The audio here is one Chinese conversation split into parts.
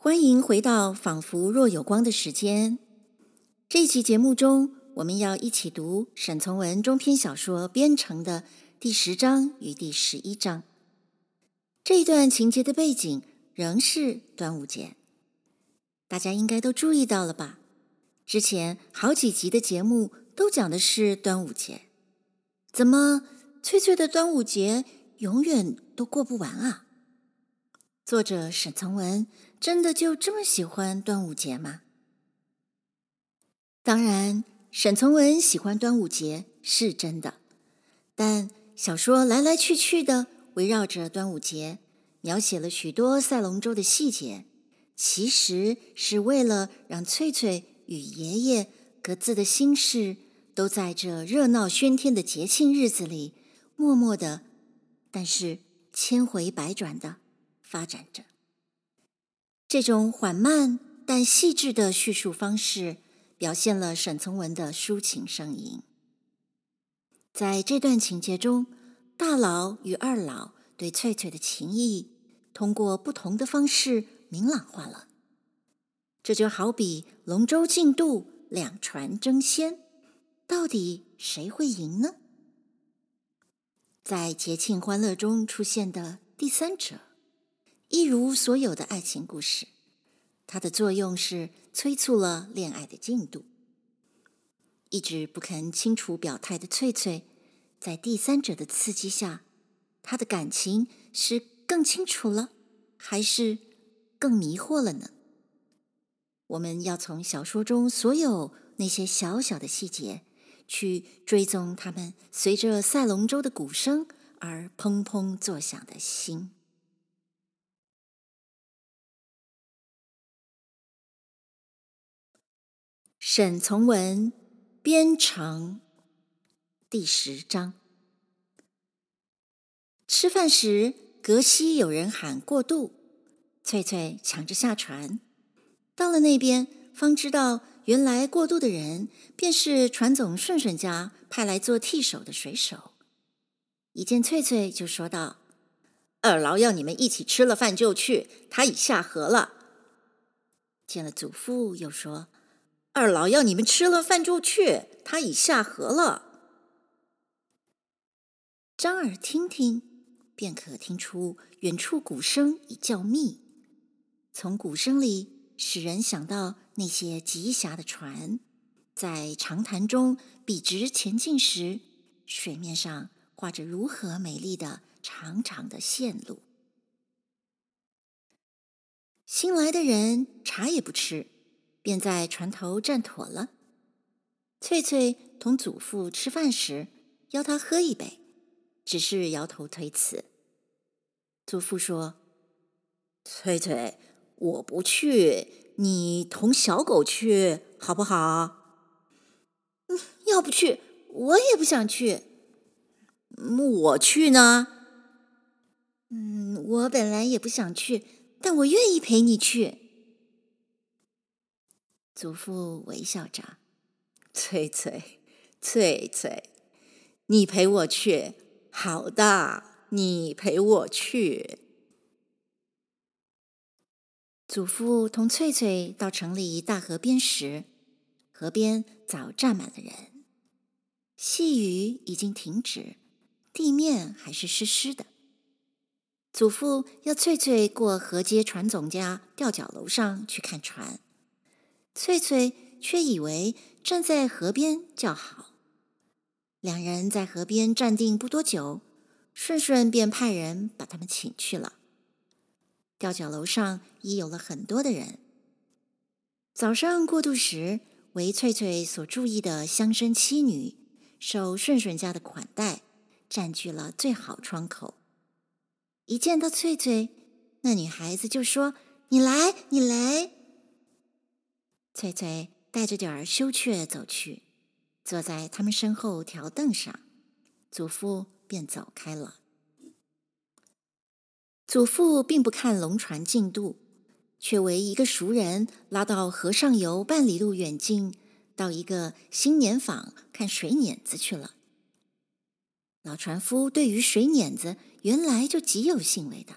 欢迎回到《仿佛若有光》的时间。这一期节目中，我们要一起读沈从文中篇小说《边城》的第十章与第十一章。这一段情节的背景仍是端午节。大家应该都注意到了吧？之前好几集的节目都讲的是端午节，怎么翠翠的端午节永远都过不完啊？作者沈从文真的就这么喜欢端午节吗？当然，沈从文喜欢端午节是真的，但小说来来去去的围绕着端午节，描写了许多赛龙舟的细节，其实是为了让翠翠与爷爷各自的心事都在这热闹喧天的节庆日子里，默默的，但是千回百转的。发展着这种缓慢但细致的叙述方式，表现了沈从文的抒情声吟。在这段情节中，大老与二老对翠翠的情谊，通过不同的方式明朗化了。这就好比龙舟竞渡，两船争先，到底谁会赢呢？在节庆欢乐中出现的第三者。一如所有的爱情故事，它的作用是催促了恋爱的进度。一直不肯清楚表态的翠翠，在第三者的刺激下，她的感情是更清楚了，还是更迷惑了呢？我们要从小说中所有那些小小的细节，去追踪他们随着赛龙舟的鼓声而砰砰作响的心。沈从文《边城》第十章。吃饭时，隔溪有人喊过渡，翠翠抢着下船。到了那边，方知道原来过渡的人便是船总顺顺家派来做替手的水手。一见翠翠，就说道：“二老要你们一起吃了饭就去，他已下河了。”见了祖父，又说。二老要你们吃了饭就去，他已下河了。张耳听听，便可听出远处鼓声已较密。从鼓声里使人想到那些极狭的船，在长潭中笔直前进时，水面上画着如何美丽的长长的线路。新来的人茶也不吃。便在船头站妥了。翠翠同祖父吃饭时，邀他喝一杯，只是摇头推辞。祖父说：“翠翠，我不去，你同小狗去好不好？”“，要不去，我也不想去。”“我去呢？”“嗯，我本来也不想去，但我愿意陪你去。”祖父微笑着：“翠翠，翠翠，你陪我去，好的，你陪我去。”祖父同翠翠到城里大河边时，河边早站满了人，细雨已经停止，地面还是湿湿的。祖父要翠翠过河街船总家吊脚楼上去看船。翠翠却以为站在河边较好。两人在河边站定不多久，顺顺便派人把他们请去了。吊脚楼上已有了很多的人。早上过渡时，为翠翠所注意的乡绅妻女，受顺顺家的款待，占据了最好窗口。一见到翠翠，那女孩子就说：“你来，你来。”翠翠带着点儿羞怯走去，坐在他们身后条凳上，祖父便走开了。祖父并不看龙船进度，却为一个熟人拉到河上游半里路远近，到一个新碾坊看水碾子去了。老船夫对于水碾子原来就极有兴味的。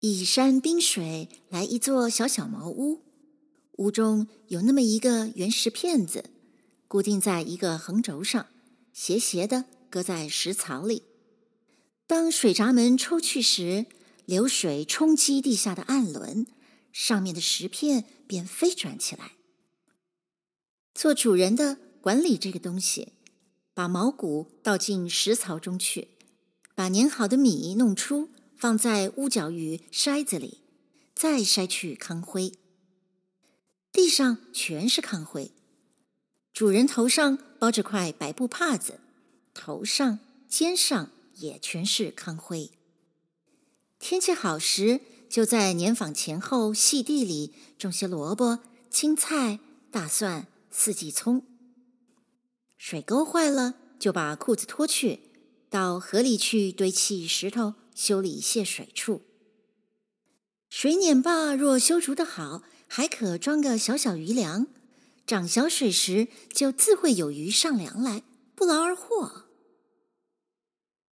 以山冰水来一座小小茅屋，屋中有那么一个圆石片子，固定在一个横轴上，斜斜的搁在石槽里。当水闸门抽去时，流水冲击地下的暗轮，上面的石片便飞转起来。做主人的管理这个东西，把毛谷倒进石槽中去，把碾好的米弄出。放在屋角与筛子里，再筛去糠灰。地上全是糠灰，主人头上包着块白布帕子，头上、肩上也全是糠灰。天气好时，就在碾坊前后细地里种些萝卜、青菜、大蒜、四季葱。水沟坏了，就把裤子脱去，到河里去堆砌石头。修理泄水处，水碾坝若修筑得好，还可装个小小鱼粮。涨小水时，就自会有鱼上梁来，不劳而获。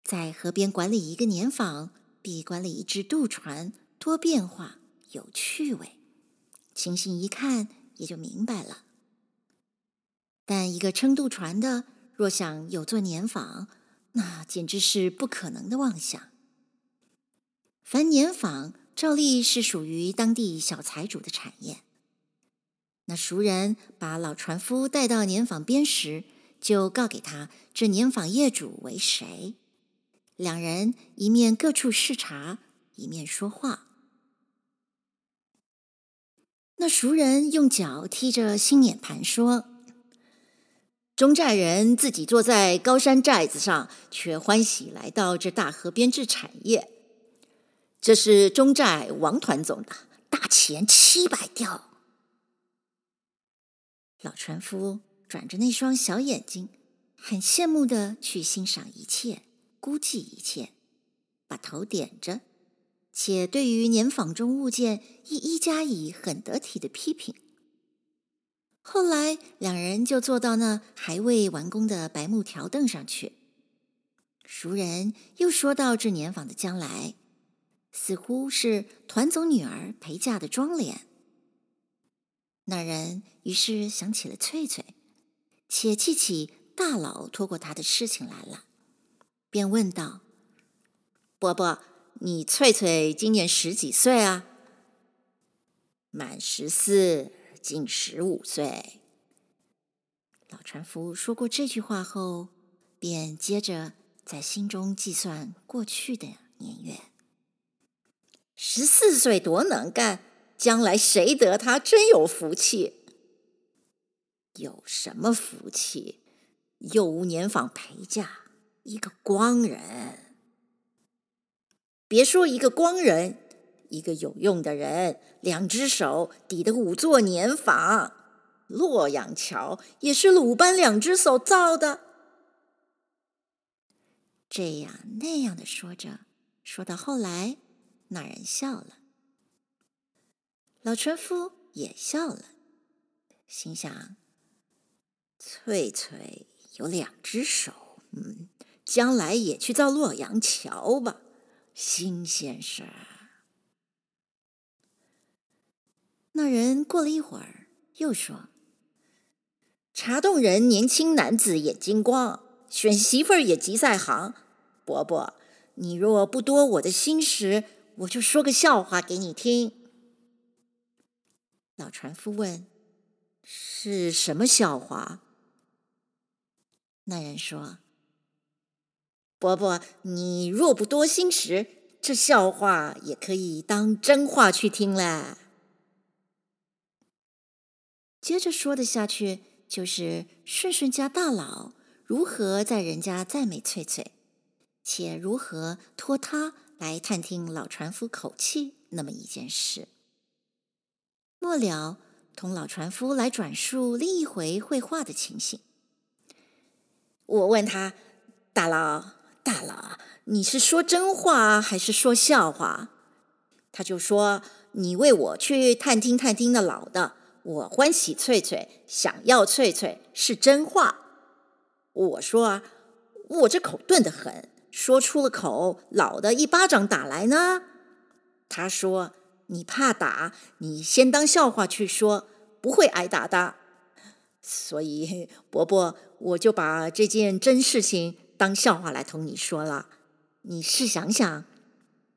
在河边管理一个年坊，比管理一只渡船多变化、有趣味。清醒一看，也就明白了。但一个撑渡船的，若想有座年坊，那简直是不可能的妄想。凡年坊照例是属于当地小财主的产业。那熟人把老船夫带到碾坊边时，就告给他这碾坊业主为谁。两人一面各处视察，一面说话。那熟人用脚踢着新碾盘说：“中寨人自己坐在高山寨子上，却欢喜来到这大河边置产业。”这是中寨王团总的大钱七百吊。老船夫转着那双小眼睛，很羡慕地去欣赏一切，估计一切，把头点着，且对于年坊中物件一一加以很得体的批评。后来两人就坐到那还未完工的白木条凳上去。熟人又说到这年坊的将来。似乎是团总女儿陪嫁的妆奁。那人于是想起了翠翠，且记起大佬托过他的事情来了，便问道：“伯伯，你翠翠今年十几岁啊？”“满十四，近十五岁。”老船夫说过这句话后，便接着在心中计算过去的年月。十四岁多能干，将来谁得他真有福气。有什么福气？又无年坊陪嫁，一个光人。别说一个光人，一个有用的人，两只手抵得五座年坊。洛阳桥也是鲁班两只手造的。这样那样的说着，说到后来。那人笑了，老船夫也笑了，心想：翠翠有两只手，嗯，将来也去造洛阳桥吧，新鲜事儿。那人过了一会儿，又说：茶洞人年轻男子眼睛光，选媳妇儿也极在行。伯伯，你若不多我的心时。我就说个笑话给你听。老船夫问：“是什么笑话？”那人说：“伯伯，你若不多心时，这笑话也可以当真话去听了。”接着说的下去，就是顺顺家大佬如何在人家赞美翠翠，且如何托他。来探听老船夫口气，那么一件事。末了，同老船夫来转述另一回会话的情形。我问他：“大佬，大佬，你是说真话还是说笑话？”他就说：“你为我去探听探听那老的，我欢喜翠翠，想要翠翠是真话。”我说：“啊，我这口钝得很。”说出了口，老的一巴掌打来呢。他说：“你怕打，你先当笑话去说，不会挨打的。”所以，伯伯，我就把这件真事情当笑话来同你说了。你试想想，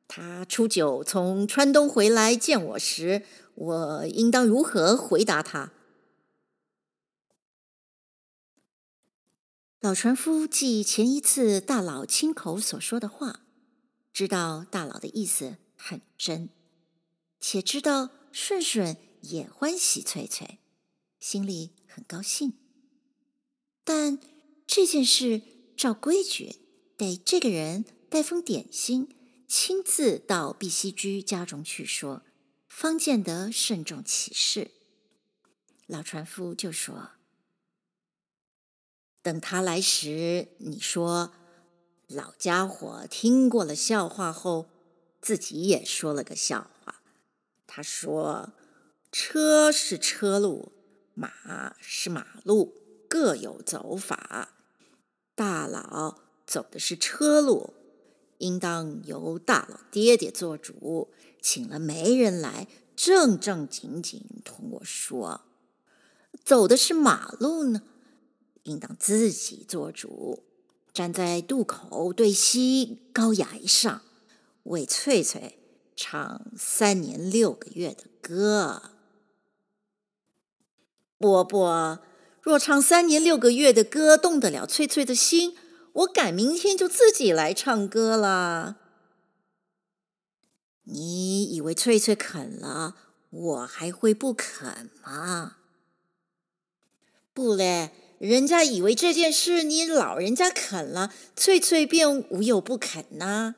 他初九从川东回来见我时，我应当如何回答他？老船夫记前一次大佬亲口所说的话，知道大佬的意思很真，且知道顺顺也欢喜翠翠，心里很高兴。但这件事照规矩，得这个人带封点心，亲自到碧溪居家中去说，方见得慎重其事。老船夫就说：“等他来时，你说老家伙听过了笑话后，自己也说了个笑话。他说：‘车是车路，马是马路，各有走法。大佬走的是车路。’”应当由大佬爹爹做主，请了媒人来，正正经经同我说：“走的是马路呢，应当自己做主，站在渡口对西高崖上，为翠翠唱三年六个月的歌。伯伯若唱三年六个月的歌，动得了翠翠的心。”我赶明天就自己来唱歌了。你以为翠翠肯了，我还会不肯吗？不嘞，人家以为这件事你老人家肯了，翠翠便无有不肯呐。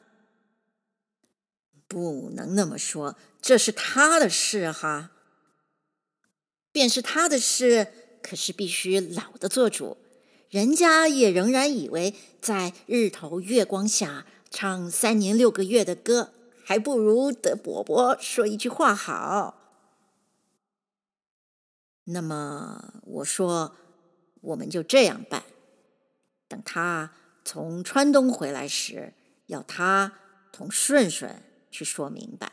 不能那么说，这是他的事哈。便是他的事，可是必须老的做主。人家也仍然以为，在日头月光下唱三年六个月的歌，还不如得伯伯说一句话好。那么我说，我们就这样办：等他从川东回来时，要他同顺顺去说明白。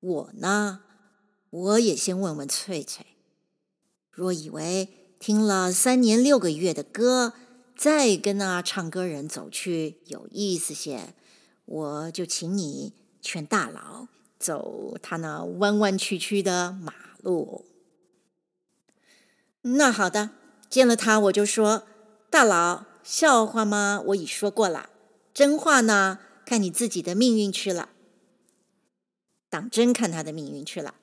我呢，我也先问问翠翠，若以为。听了三年六个月的歌，再跟那唱歌人走去有意思些，我就请你劝大佬走他那弯弯曲曲的马路。那好的，见了他我就说：大佬，笑话吗？我已说过了，真话呢，看你自己的命运去了。当真看他的命运去了。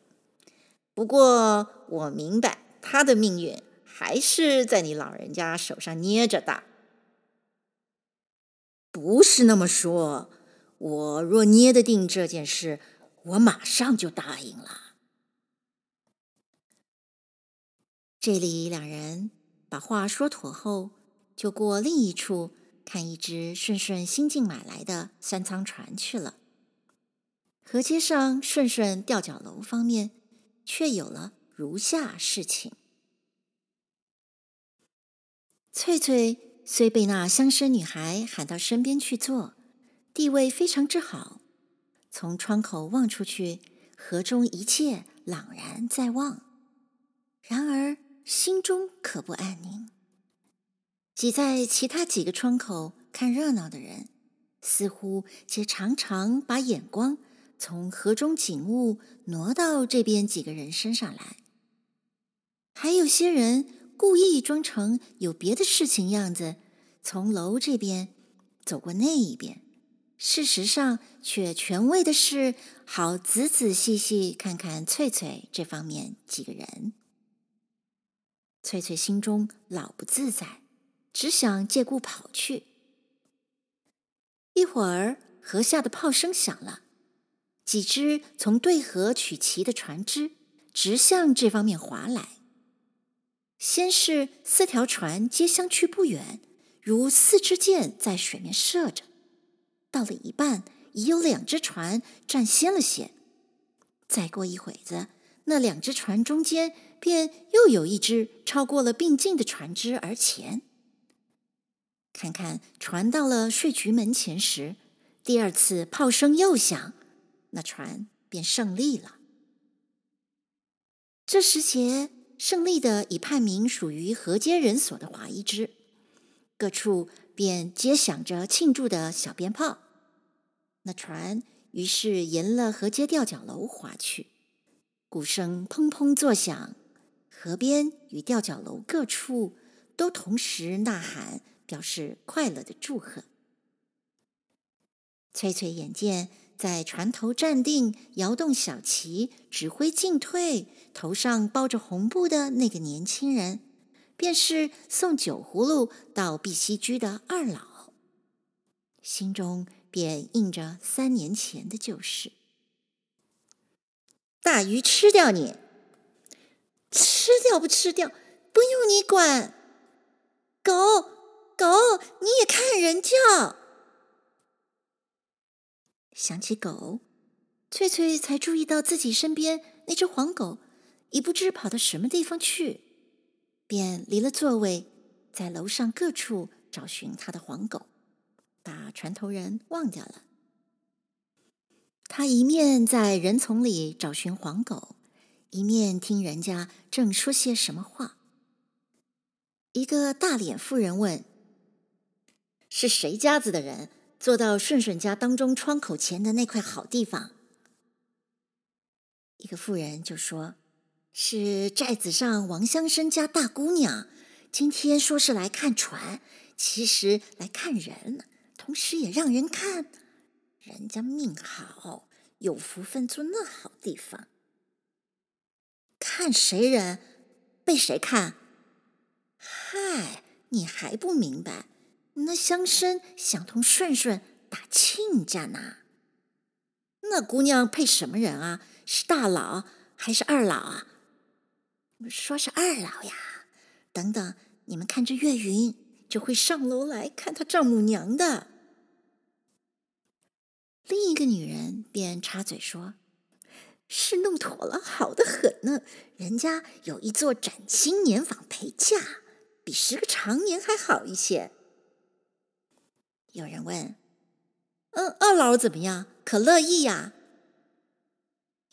不过我明白他的命运。还是在你老人家手上捏着的，不是那么说。我若捏得定这件事，我马上就答应了。这里两人把话说妥后，就过另一处看一只顺顺新近买来的三仓船去了。河街上顺顺吊脚楼方面，却有了如下事情。翠翠虽被那乡绅女孩喊到身边去坐，地位非常之好。从窗口望出去，河中一切朗然在望。然而心中可不安宁。挤在其他几个窗口看热闹的人，似乎皆常常把眼光从河中景物挪到这边几个人身上来。还有些人。故意装成有别的事情样子，从楼这边走过那一边，事实上却全为的是好仔仔细细看看翠翠这方面几个人。翠翠心中老不自在，只想借故跑去。一会儿，河下的炮声响了，几只从对河取齐的船只直向这方面划来。先是四条船皆相去不远，如四支箭在水面射着。到了一半，已有两只船占先了些。再过一会子，那两只船中间便又有一只超过了并进的船只而前。看看船到了税局门前时，第二次炮声又响，那船便胜利了。这时节，胜利的已判明属于河间人所的划一支，各处便皆响着庆祝的小鞭炮。那船于是沿了河街吊脚楼划去，鼓声砰砰作响，河边与吊脚楼各处都同时呐喊，表示快乐的祝贺。翠翠眼见在船头站定、摇动小旗、指挥进退、头上包着红布的那个年轻人，便是送酒葫芦到碧溪居的二老，心中便印着三年前的旧事。大鱼吃掉你，吃掉不吃掉，不用你管。狗狗，你也看人叫。想起狗，翠翠才注意到自己身边那只黄狗已不知跑到什么地方去，便离了座位，在楼上各处找寻他的黄狗，把船头人忘掉了。他一面在人丛里找寻黄狗，一面听人家正说些什么话。一个大脸妇人问：“是谁家子的人？”坐到顺顺家当中窗口前的那块好地方，一个妇人就说：“是寨子上王乡绅家大姑娘，今天说是来看船，其实来看人，同时也让人看，人家命好，有福分坐那好地方。看谁人，被谁看？嗨，你还不明白？”那乡绅想同顺顺打亲家呢。那姑娘配什么人啊？是大佬还是二老啊？说是二老呀。等等，你们看这月云就会上楼来看她丈母娘的。另一个女人便插嘴说：“是弄妥了，好得很呢。人家有一座崭新年房陪嫁，比十个长年还好一些。”有人问：“嗯，二老怎么样？可乐意呀？”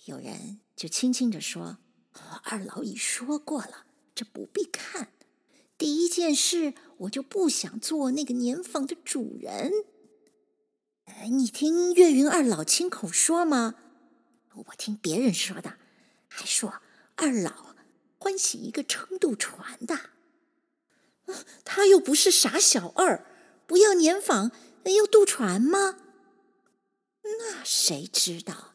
有人就轻轻地说：“哦，二老已说过了，这不必看。第一件事，我就不想做那个年房的主人。你听岳云二老亲口说吗？我听别人说的，还说二老欢喜一个撑渡船的。他又不是傻小二。”不要年房，要渡船吗？那谁知道？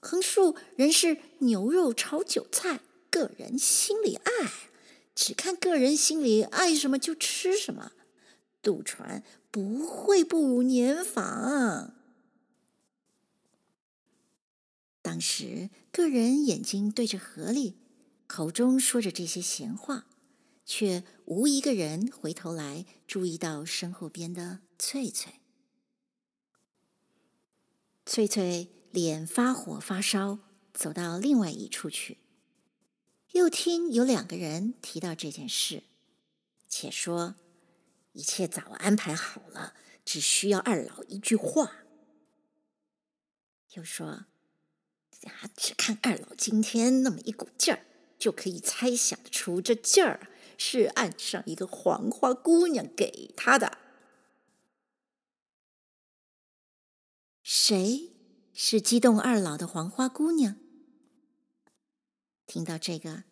横竖人是牛肉炒韭菜，个人心里爱，只看个人心里爱什么就吃什么。渡船不会不如年房。当时个人眼睛对着河里，口中说着这些闲话。却无一个人回头来注意到身后边的翠翠。翠翠脸发火发烧，走到另外一处去。又听有两个人提到这件事，且说一切早安排好了，只需要二老一句话。又说只看二老今天那么一股劲儿，就可以猜想出这劲儿。是岸上一个黄花姑娘给他的。谁是激动二老的黄花姑娘？听到这个，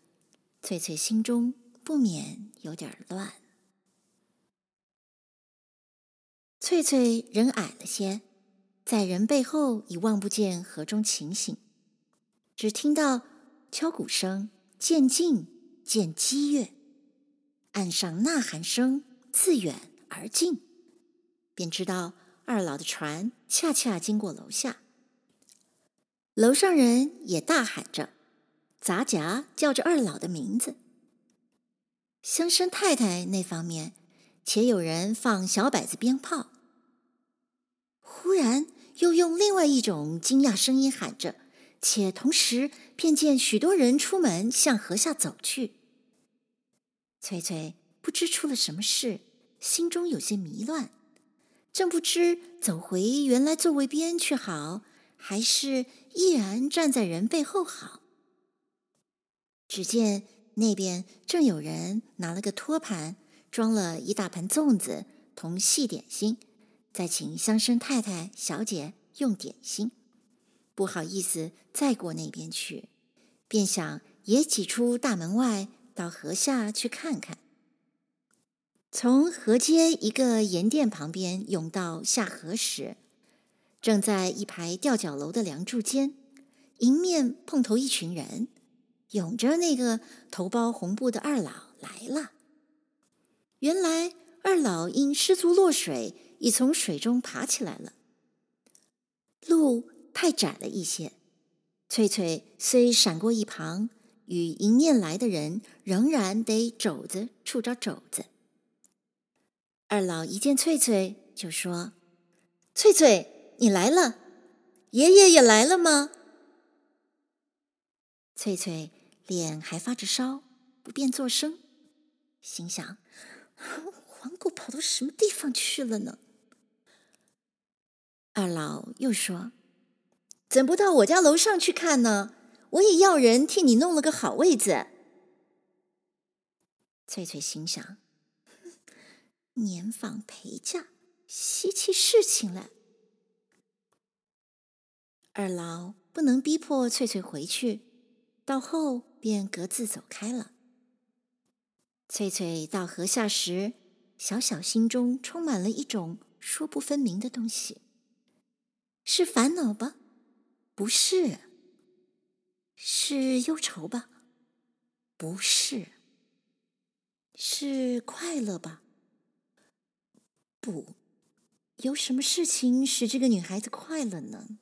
翠翠心中不免有点乱。翠翠人矮了些，在人背后已望不见河中情形，只听到敲鼓声渐近，渐激越。岸上呐喊声自远而近，便知道二老的船恰恰经过楼下。楼上人也大喊着，杂夹叫着二老的名字。乡绅太太那方面，且有人放小摆子鞭炮。忽然又用另外一种惊讶声音喊着，且同时便见许多人出门向河下走去。翠翠不知出了什么事，心中有些迷乱，正不知走回原来座位边去好，还是依然站在人背后好？只见那边正有人拿了个托盘，装了一大盘粽子同细点心，在请乡绅太太、小姐用点心。不好意思再过那边去，便想也挤出大门外，到河下去看看。从河街一个盐店旁边涌到下河时，正在一排吊脚楼的梁柱间，迎面碰头一群人，涌着那个头包红布的二老来了。原来二老因失足落水，已从水中爬起来了。路太窄了一些，翠翠虽闪过一旁，与迎面来的人仍然得肘子触着肘子。二老一见翠翠，就说：“翠翠。”你来了，爷爷也来了吗？翠翠脸还发着烧，不便作声，心想：黄狗跑到什么地方去了呢？二老又说：“怎不到我家楼上去看呢？我也要人替你弄了个好位子。”翠翠心想：年访陪嫁，稀奇事情了。二老不能逼迫翠翠回去，到后便各自走开了。翠翠到河下时，小小心中充满了一种说不分明的东西，是烦恼吧？不是。是忧愁吧？不是。是快乐吧？不。有什么事情使这个女孩子快乐呢？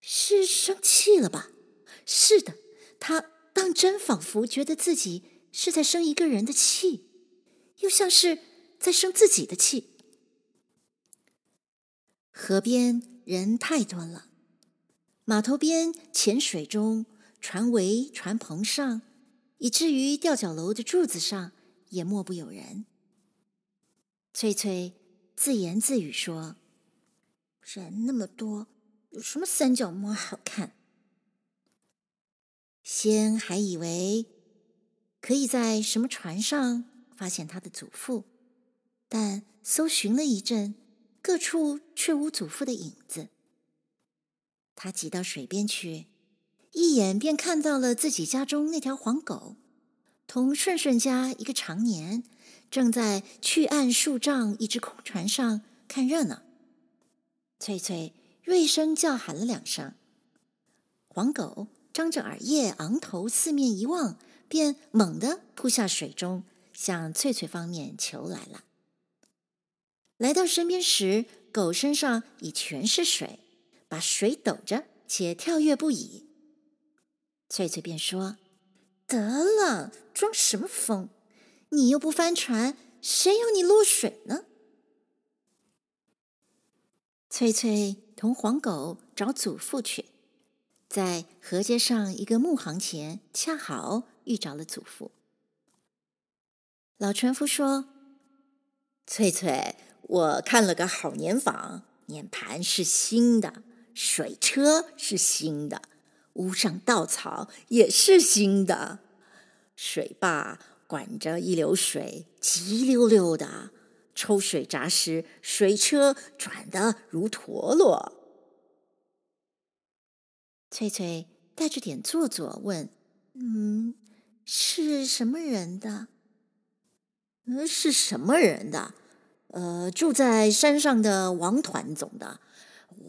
是生气了吧？是的，他当真仿佛觉得自己是在生一个人的气，又像是在生自己的气。河边人太多了，码头边、浅水中、船桅、船篷上，以至于吊脚楼的柱子上，也莫不有人。翠翠自言自语说：“人那么多。”有什么三脚猫好看？先还以为可以在什么船上发现他的祖父，但搜寻了一阵，各处却无祖父的影子。他挤到水边去，一眼便看到了自己家中那条黄狗，同顺顺家一个长年正在去岸树上一只空船上看热闹。翠翠。锐声叫喊了两声，黄狗张着耳叶，昂头四面一望，便猛地扑下水中，向翠翠方面求来了。来到身边时，狗身上已全是水，把水抖着，且跳跃不已。翠翠便说：“得了，装什么疯？你又不翻船，谁要你落水呢？”翠翠。同黄狗找祖父去，在河街上一个木行前，恰好遇着了祖父。老船夫说：“翠翠，我看了个好年访，年盘是新的，水车是新的，屋上稻草也是新的，水坝管着一流水，急溜溜的。”抽水闸时，水车转得如陀螺。翠翠带着点做作问：“嗯，是什么人的？呃，是什么人的？呃，住在山上的王团总的。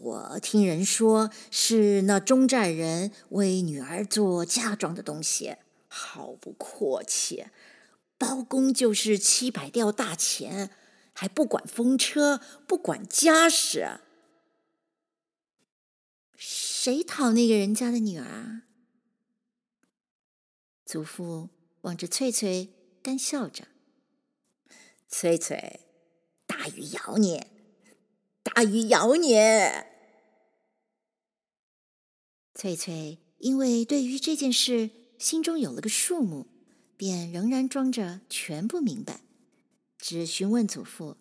我听人说是那中寨人为女儿做嫁妆的东西，好不阔气，包公就是七百吊大钱。”还不管风车，不管家事。谁讨那个人家的女儿？祖父望着翠翠，干笑着：“翠翠，大鱼咬你，大鱼咬你。”翠翠因为对于这件事心中有了个数目，便仍然装着全不明白。只询问祖父：“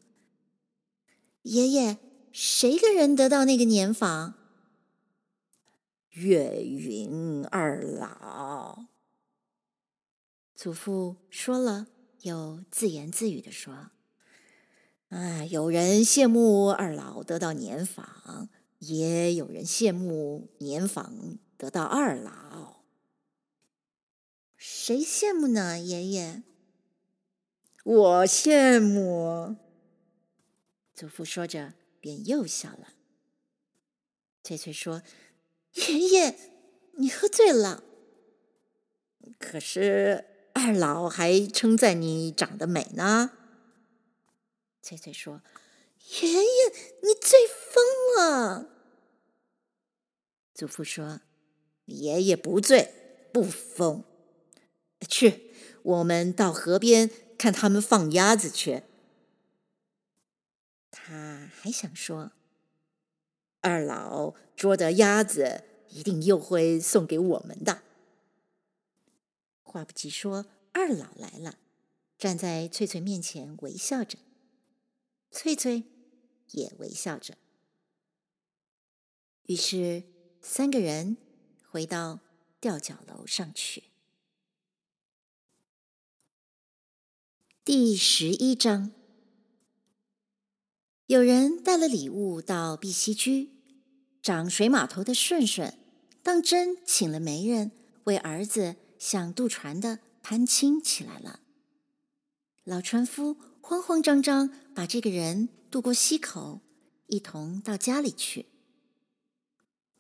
爷爷，谁个人得到那个年房？月云二老。祖父说了，又自言自语的说：“啊，有人羡慕二老得到年访，也有人羡慕年访得到二老。谁羡慕呢，爷爷？我羡慕。”祖父说着，便又笑了。翠翠说：“爷爷，你喝醉了。可是。”二老还称赞你长得美呢。翠翠说：“爷爷，你醉疯了。”祖父说：“爷爷不醉不疯。去，我们到河边看他们放鸭子去。”他还想说：“二老捉的鸭子一定又会送给我们的。”话不及说，二老来了，站在翠翠面前微笑着。翠翠也微笑着。于是三个人回到吊脚楼上去。第十一章，有人带了礼物到碧溪居，掌水码头的顺顺当真请了媒人为儿子。想渡船的攀亲起来了。老船夫慌慌张张把这个人渡过溪口，一同到家里去。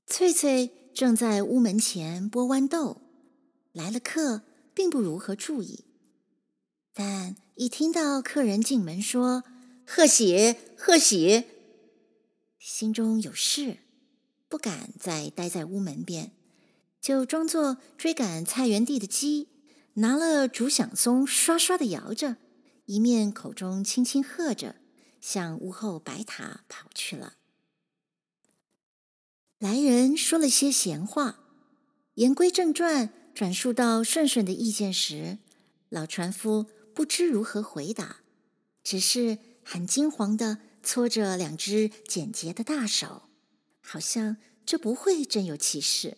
翠翠正在屋门前剥豌豆，来了客，并不如何注意，但一听到客人进门说“贺喜，贺喜”，心中有事，不敢再待在屋门边。就装作追赶菜园地的鸡，拿了竹响松刷刷的摇着，一面口中轻轻喝着，向屋后白塔跑去了。来人说了些闲话，言归正传，转述到顺顺的意见时，老船夫不知如何回答，只是很惊惶的搓着两只简洁的大手，好像这不会真有其事。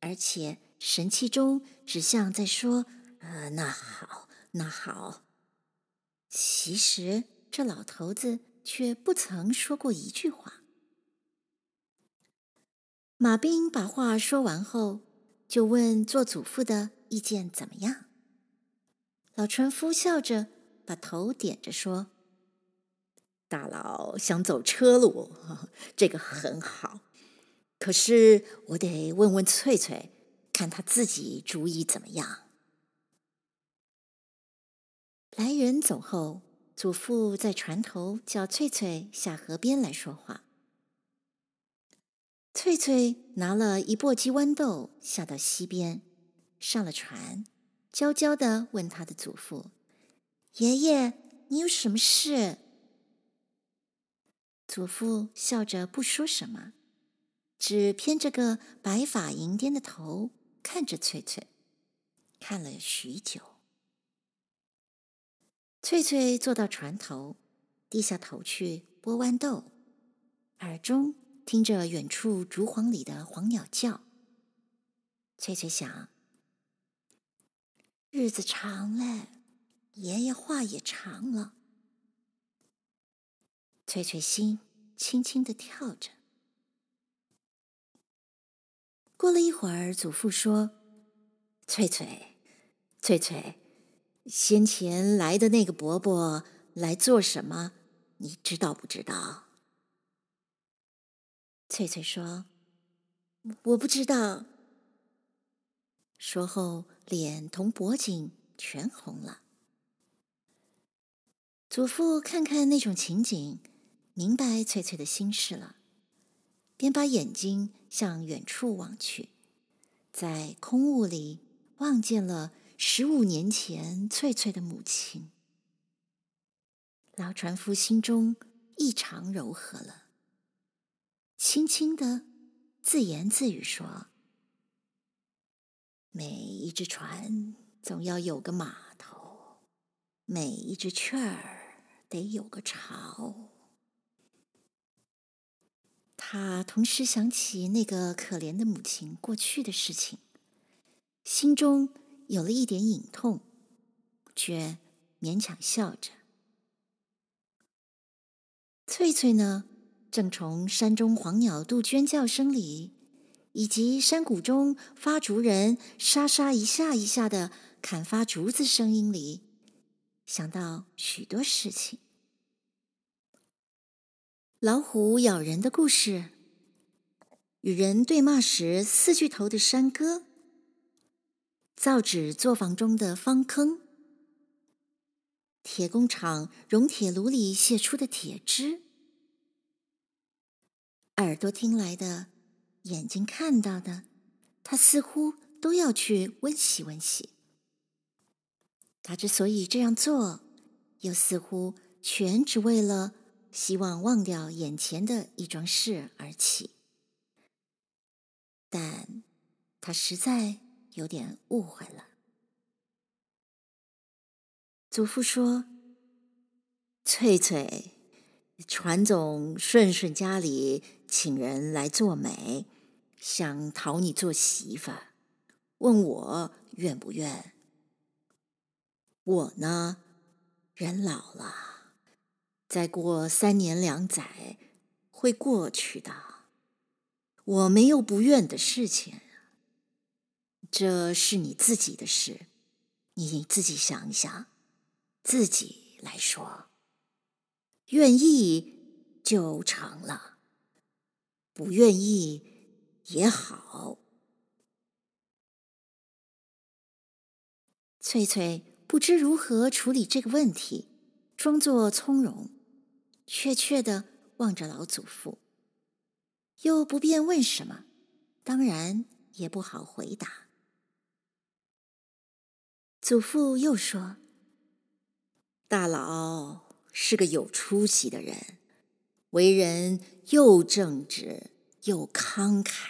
而且神气中只像在说：“呃，那好，那好。”其实这老头子却不曾说过一句话。马兵把话说完后，就问做祖父的意见怎么样。老船夫笑着把头点着说：“大佬想走车路，这个很好。”可是我得问问翠翠，看她自己主意怎么样。来人走后，祖父在船头叫翠翠下河边来说话。翠翠拿了一簸箕豌豆下到溪边，上了船，焦焦的问他的祖父：“爷爷，你有什么事？”祖父笑着不说什么。只偏着个白发银颠的头看着翠翠，看了许久。翠翠坐到船头，低下头去剥豌豆，耳中听着远处竹篁里的黄鸟叫。翠翠想：日子长了，爷爷话也长了。翠翠心轻轻地跳着。过了一会儿，祖父说：“翠翠，翠翠，先前来的那个伯伯来做什么？你知道不知道？”翠翠说：“我不知道。”说后，脸同脖颈全红了。祖父看看那种情景，明白翠翠的心事了。便把眼睛向远处望去，在空雾里望见了十五年前翠翠的母亲。老船夫心中异常柔和了，轻轻的自言自语说：“每一只船总要有个码头，每一只雀儿得有个巢。”他同时想起那个可怜的母亲过去的事情，心中有了一点隐痛，却勉强笑着。翠翠呢，正从山中黄鸟杜鹃叫声里，以及山谷中伐竹人沙沙一下一下的砍伐竹子声音里，想到许多事情。老虎咬人的故事，与人对骂时四巨头的山歌，造纸作坊中的方坑，铁工厂熔铁炉里泄出的铁汁，耳朵听来的，眼睛看到的，他似乎都要去温习温习。他之所以这样做，又似乎全只为了。希望忘掉眼前的一桩事而起，但他实在有点误会了。祖父说：“翠翠，传总顺顺家里请人来做媒，想讨你做媳妇，问我愿不愿。我呢，人老了。”再过三年两载，会过去的。我没有不愿的事情，这是你自己的事，你自己想一想，自己来说。愿意就成了，不愿意也好。翠翠不知如何处理这个问题，装作从容。怯怯地望着老祖父，又不便问什么，当然也不好回答。祖父又说：“大佬是个有出息的人，为人又正直又慷慨，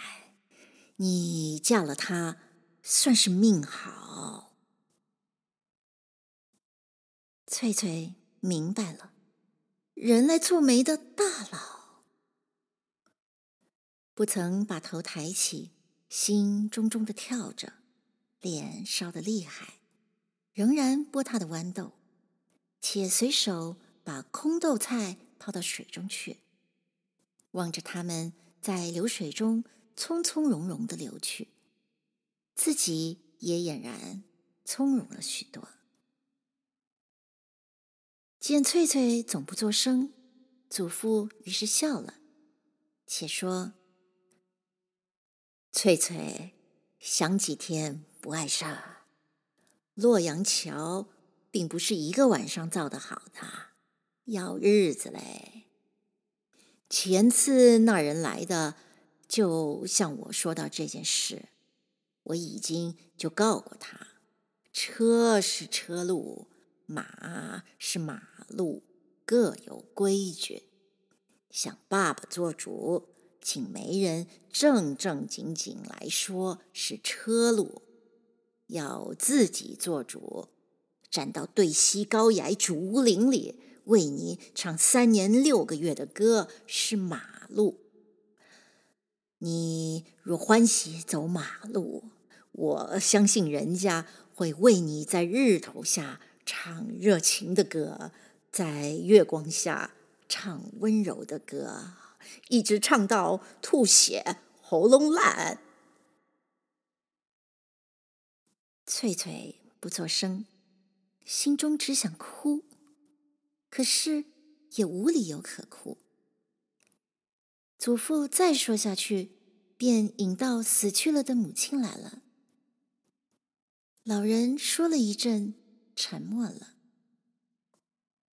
你嫁了他，算是命好。”翠翠明白了。人来做媒的大佬，不曾把头抬起，心中中的跳着，脸烧得厉害，仍然剥他的豌豆，且随手把空豆菜抛到水中去，望着他们在流水中从从容容的流去，自己也俨然从容了许多。见翠翠总不作声，祖父于是笑了，且说：“翠翠想几天不碍事儿。洛阳桥并不是一个晚上造的好的，要日子嘞。前次那人来的，就向我说到这件事，我已经就告过他，车是车路，马是马。”路各有规矩，向爸爸做主，请媒人正正经经来说是车路；要自己做主，站到对西高崖竹林里为你唱三年六个月的歌是马路。你若欢喜走马路，我相信人家会为你在日头下唱热情的歌。在月光下唱温柔的歌，一直唱到吐血、喉咙烂。翠翠不作声，心中只想哭，可是也无理由可哭。祖父再说下去，便引到死去了的母亲来了。老人说了一阵，沉默了。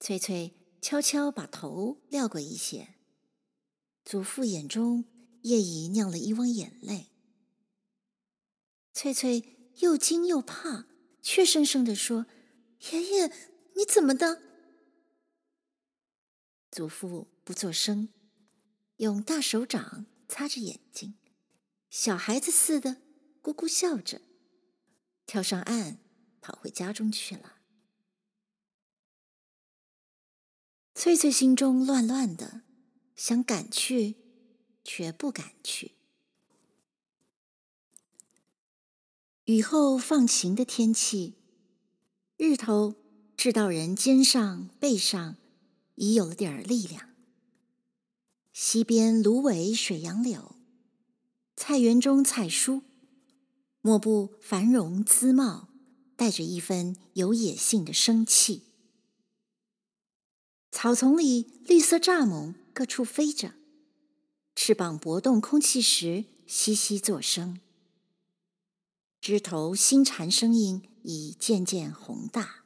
翠翠悄悄把头撂过一些，祖父眼中夜已酿了一汪眼泪。翠翠又惊又怕，怯生生地说：“爷爷，你怎么的？”祖父不作声，用大手掌擦着眼睛，小孩子似的咕咕笑着，跳上岸，跑回家中去了。翠翠心中乱乱的，想赶去，却不敢去。雨后放晴的天气，日头照到人肩上背上，已有了点力量。溪边芦苇水杨柳，菜园中菜蔬，莫不繁荣姿茂，带着一分有野性的生气。草丛里绿色蚱蜢各处飞着，翅膀搏动空气时窸窸作声。枝头新蝉声音已渐渐宏大。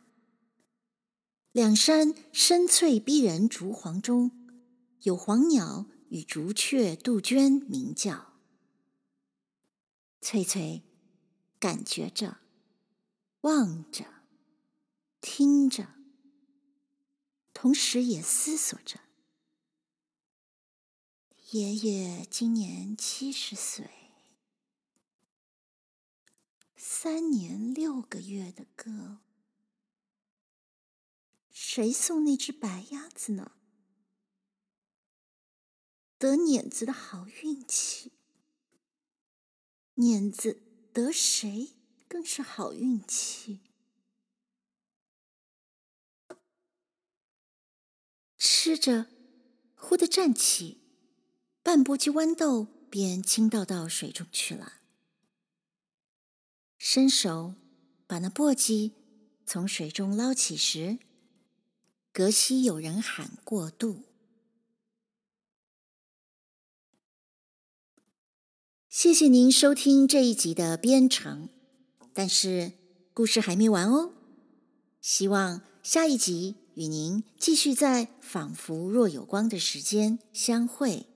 两山深翠逼人竹黄中，有黄鸟与竹雀、杜鹃鸣叫。翠翠感觉着，望着，听着，同时也思索着：爷爷今年七十岁，三年六个月的歌。谁送那只白鸭子呢？得碾子的好运气，碾子得谁更是好运气。吃着，忽地站起，半簸箕豌豆便倾倒到水中去了。伸手把那簸箕从水中捞起时，隔溪有人喊过渡。谢谢您收听这一集的边城，但是故事还没完哦。希望下一集与您继续在仿佛若有光的时间相会。